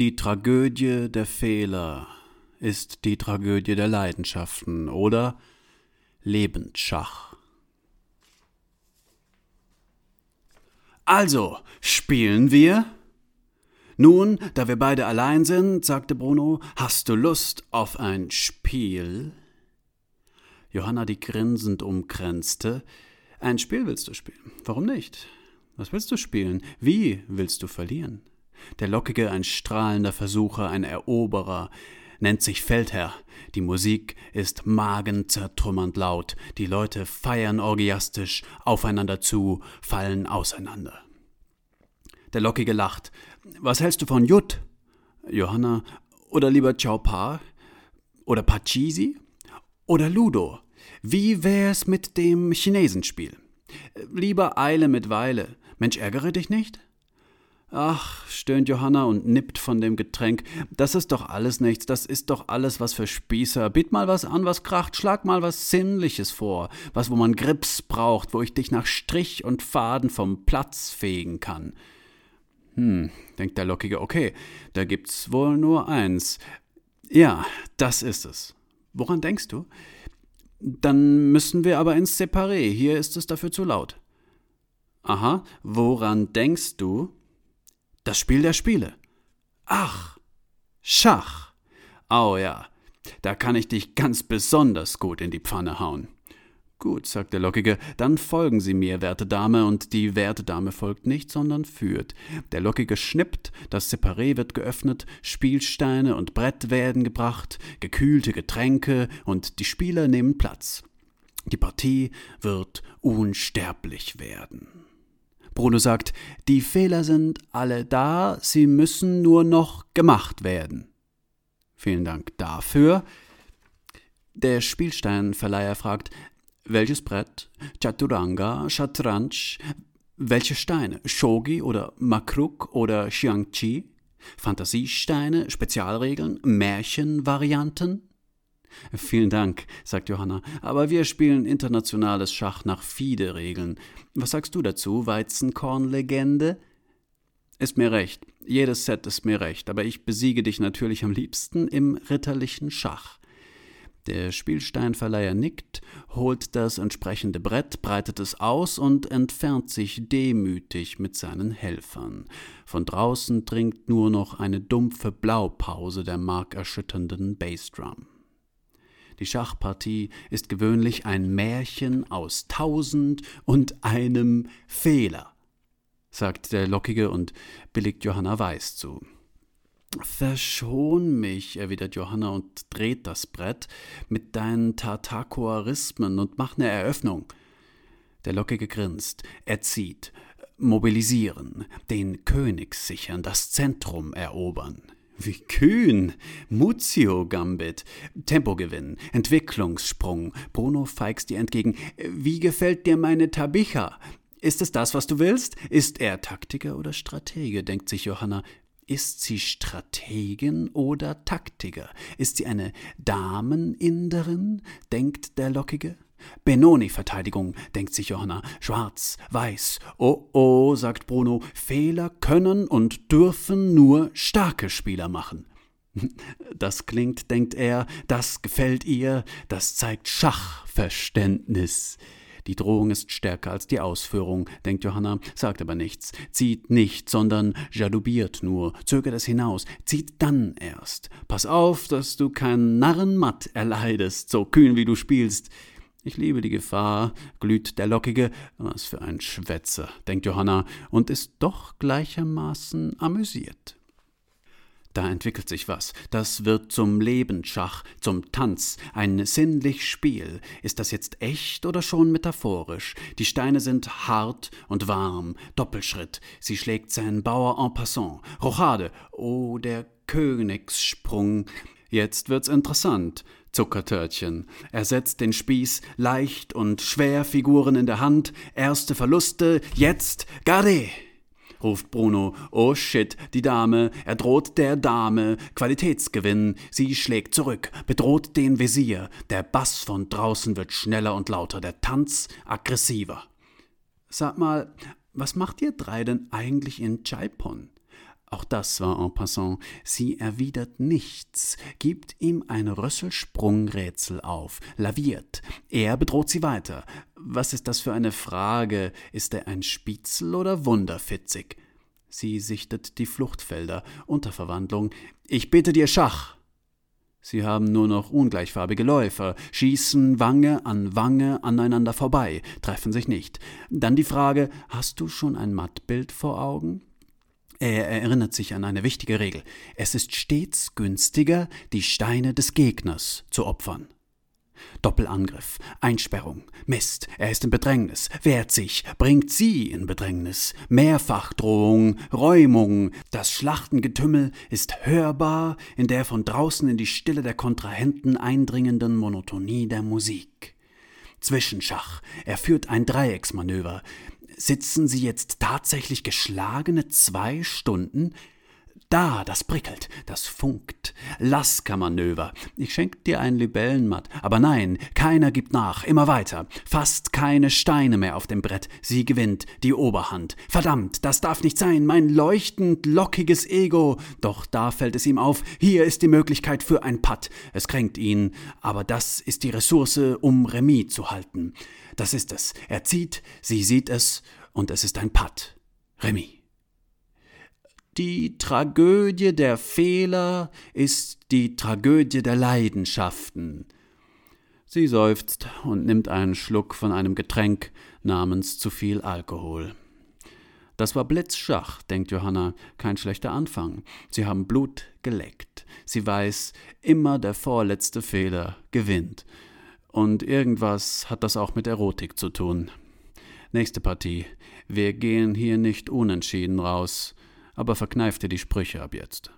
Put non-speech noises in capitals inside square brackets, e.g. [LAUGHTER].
Die Tragödie der Fehler ist die Tragödie der Leidenschaften oder Lebensschach. Also, spielen wir? Nun, da wir beide allein sind, sagte Bruno, hast du Lust auf ein Spiel? Johanna, die grinsend umkränzte. Ein Spiel willst du spielen? Warum nicht? Was willst du spielen? Wie willst du verlieren? Der Lockige, ein strahlender Versucher, ein Eroberer, nennt sich Feldherr. Die Musik ist magenzertrümmernd laut. Die Leute feiern orgiastisch aufeinander zu, fallen auseinander. Der Lockige lacht. Was hältst du von Jut? Johanna. Oder lieber Ciao Pa? Oder Pachisi? Oder Ludo? Wie wär's mit dem Chinesenspiel? Lieber Eile mit Weile. Mensch, ärgere dich nicht? Ach, stöhnt Johanna und nippt von dem Getränk. Das ist doch alles nichts, das ist doch alles was für Spießer. Biet mal was an, was kracht, schlag mal was Sinnliches vor, was, wo man Grips braucht, wo ich dich nach Strich und Faden vom Platz fegen kann. Hm, denkt der Lockige, okay, da gibt's wohl nur eins. Ja, das ist es. Woran denkst du? Dann müssen wir aber ins Separé, hier ist es dafür zu laut. Aha, woran denkst du? Das Spiel der Spiele. Ach, Schach. Oh ja, da kann ich dich ganz besonders gut in die Pfanne hauen. Gut, sagt der Lockige, dann folgen Sie mir, werte Dame, und die werte Dame folgt nicht, sondern führt. Der Lockige schnippt, das Separé wird geöffnet, Spielsteine und Brett werden gebracht, gekühlte Getränke, und die Spieler nehmen Platz. Die Partie wird unsterblich werden. Bruno sagt, die Fehler sind alle da, sie müssen nur noch gemacht werden. Vielen Dank dafür. Der Spielsteinverleiher fragt, welches Brett? Chaturanga, Shatranj? Welche Steine? Shogi oder Makruk oder Xiangqi? Fantasiesteine, Spezialregeln, Märchenvarianten? Vielen Dank, sagt Johanna, aber wir spielen internationales Schach nach FIDE-Regeln. Was sagst du dazu, Weizenkornlegende? Ist mir recht, jedes Set ist mir recht, aber ich besiege dich natürlich am liebsten im ritterlichen Schach. Der Spielsteinverleiher nickt, holt das entsprechende Brett, breitet es aus und entfernt sich demütig mit seinen Helfern. Von draußen dringt nur noch eine dumpfe Blaupause der markerschütternden Bassdrum. Die Schachpartie ist gewöhnlich ein Märchen aus tausend und einem Fehler, sagt der Lockige und billigt Johanna Weiß zu. Verschon mich, erwidert Johanna und dreht das Brett mit deinen Tartakoarismen und mach ne Eröffnung. Der Lockige grinst, er zieht, mobilisieren, den König sichern, das Zentrum erobern. Wie kühn! Muzio Gambit. Tempogewinn, Entwicklungssprung. Bruno feigst dir entgegen. Wie gefällt dir meine Tabicha? Ist es das, was du willst? Ist er Taktiker oder Stratege? denkt sich Johanna. Ist sie Strategin oder Taktiker? Ist sie eine Dameninderin? denkt der Lockige. Benoni-Verteidigung, denkt sich Johanna. Schwarz, weiß. Oh, oh, sagt Bruno. Fehler können und dürfen nur starke Spieler machen. [LAUGHS] Das klingt, denkt er, das gefällt ihr, das zeigt Schachverständnis. Die Drohung ist stärker als die Ausführung, denkt Johanna, sagt aber nichts, zieht nicht, sondern jaloubiert nur, zögert es hinaus, zieht dann erst. Pass auf, dass du keinen Narrenmatt erleidest, so kühn wie du spielst. Ich liebe die Gefahr, glüht der Lockige. Was für ein Schwätzer, denkt Johanna, und ist doch gleichermaßen amüsiert. Da entwickelt sich was. Das wird zum Lebensschach, zum Tanz, ein sinnlich Spiel. Ist das jetzt echt oder schon metaphorisch? Die Steine sind hart und warm. Doppelschritt. Sie schlägt seinen Bauer en passant. Rochade. Oh, der Königssprung. Jetzt wird's interessant. Zuckertörtchen. Er setzt den Spieß leicht und schwer Figuren in der Hand. Erste Verluste. Jetzt Garde! ruft Bruno. Oh shit, die Dame. Er droht der Dame. Qualitätsgewinn. Sie schlägt zurück, bedroht den Visier. Der Bass von draußen wird schneller und lauter, der Tanz aggressiver. Sag mal, was macht ihr drei denn eigentlich in Chaipon? Auch das war en passant. Sie erwidert nichts, gibt ihm ein Rösselsprungrätsel auf, laviert. Er bedroht sie weiter. Was ist das für eine Frage? Ist er ein Spitzel oder wunderfitzig? Sie sichtet die Fluchtfelder, Unterverwandlung. Ich bitte dir Schach. Sie haben nur noch ungleichfarbige Läufer, schießen Wange an Wange aneinander vorbei, treffen sich nicht. Dann die Frage: Hast du schon ein Mattbild vor Augen? Er erinnert sich an eine wichtige Regel. Es ist stets günstiger, die Steine des Gegners zu opfern. Doppelangriff, Einsperrung, Mist, er ist in Bedrängnis, wehrt sich, bringt sie in Bedrängnis, Mehrfachdrohung, Räumung, das Schlachtengetümmel ist hörbar in der von draußen in die Stille der Kontrahenten eindringenden Monotonie der Musik. Zwischenschach, er führt ein Dreiecksmanöver, Sitzen Sie jetzt tatsächlich geschlagene zwei Stunden? Da, das prickelt, das funkt. Lasker-Manöver. Ich schenk dir ein Libellenmatt. Aber nein, keiner gibt nach. Immer weiter. Fast keine Steine mehr auf dem Brett. Sie gewinnt die Oberhand. Verdammt, das darf nicht sein. Mein leuchtend lockiges Ego. Doch da fällt es ihm auf. Hier ist die Möglichkeit für ein Putt. Es kränkt ihn. Aber das ist die Ressource, um Remis zu halten. Das ist es. Er zieht, sie sieht es. Und es ist ein Putt. Remis. Die Tragödie der Fehler ist die Tragödie der Leidenschaften. Sie seufzt und nimmt einen Schluck von einem Getränk namens zu viel Alkohol. Das war Blitzschach, denkt Johanna, kein schlechter Anfang. Sie haben Blut geleckt. Sie weiß, immer der vorletzte Fehler gewinnt. Und irgendwas hat das auch mit Erotik zu tun. Nächste Partie. Wir gehen hier nicht unentschieden raus aber verkneif dir die Sprüche ab jetzt.